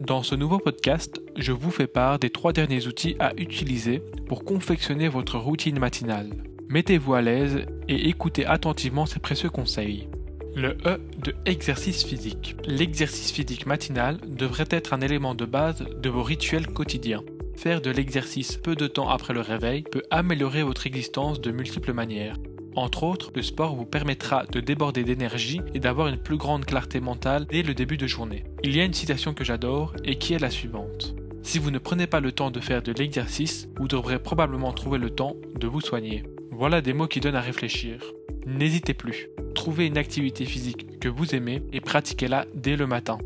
Dans ce nouveau podcast, je vous fais part des trois derniers outils à utiliser pour confectionner votre routine matinale. Mettez-vous à l'aise et écoutez attentivement ces précieux conseils. Le E de exercice physique. L'exercice physique matinal devrait être un élément de base de vos rituels quotidiens. Faire de l'exercice peu de temps après le réveil peut améliorer votre existence de multiples manières. Entre autres, le sport vous permettra de déborder d'énergie et d'avoir une plus grande clarté mentale dès le début de journée. Il y a une citation que j'adore et qui est la suivante. Si vous ne prenez pas le temps de faire de l'exercice, vous devrez probablement trouver le temps de vous soigner. Voilà des mots qui donnent à réfléchir. N'hésitez plus. Trouvez une activité physique que vous aimez et pratiquez-la dès le matin.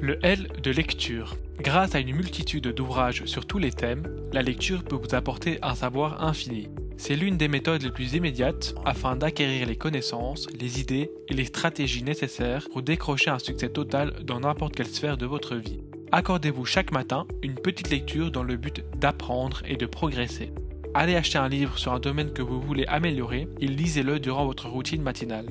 Le L de lecture. Grâce à une multitude d'ouvrages sur tous les thèmes, la lecture peut vous apporter un savoir infini. C'est l'une des méthodes les plus immédiates afin d'acquérir les connaissances, les idées et les stratégies nécessaires pour décrocher un succès total dans n'importe quelle sphère de votre vie. Accordez-vous chaque matin une petite lecture dans le but d'apprendre et de progresser. Allez acheter un livre sur un domaine que vous voulez améliorer et lisez-le durant votre routine matinale.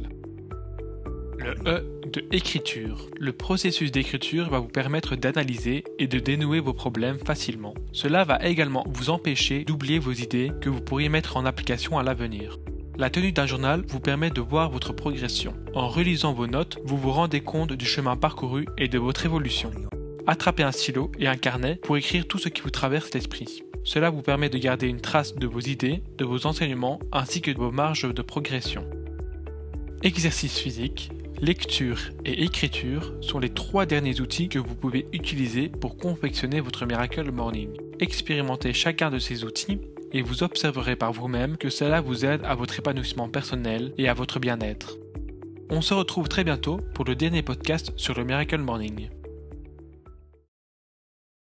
Le E de écriture. Le processus d'écriture va vous permettre d'analyser et de dénouer vos problèmes facilement. Cela va également vous empêcher d'oublier vos idées que vous pourriez mettre en application à l'avenir. La tenue d'un journal vous permet de voir votre progression. En relisant vos notes, vous vous rendez compte du chemin parcouru et de votre évolution. Attrapez un stylo et un carnet pour écrire tout ce qui vous traverse l'esprit. Cela vous permet de garder une trace de vos idées, de vos enseignements ainsi que de vos marges de progression. Exercice physique, lecture et écriture sont les trois derniers outils que vous pouvez utiliser pour confectionner votre Miracle Morning. Expérimentez chacun de ces outils et vous observerez par vous-même que cela vous aide à votre épanouissement personnel et à votre bien-être. On se retrouve très bientôt pour le dernier podcast sur le Miracle Morning.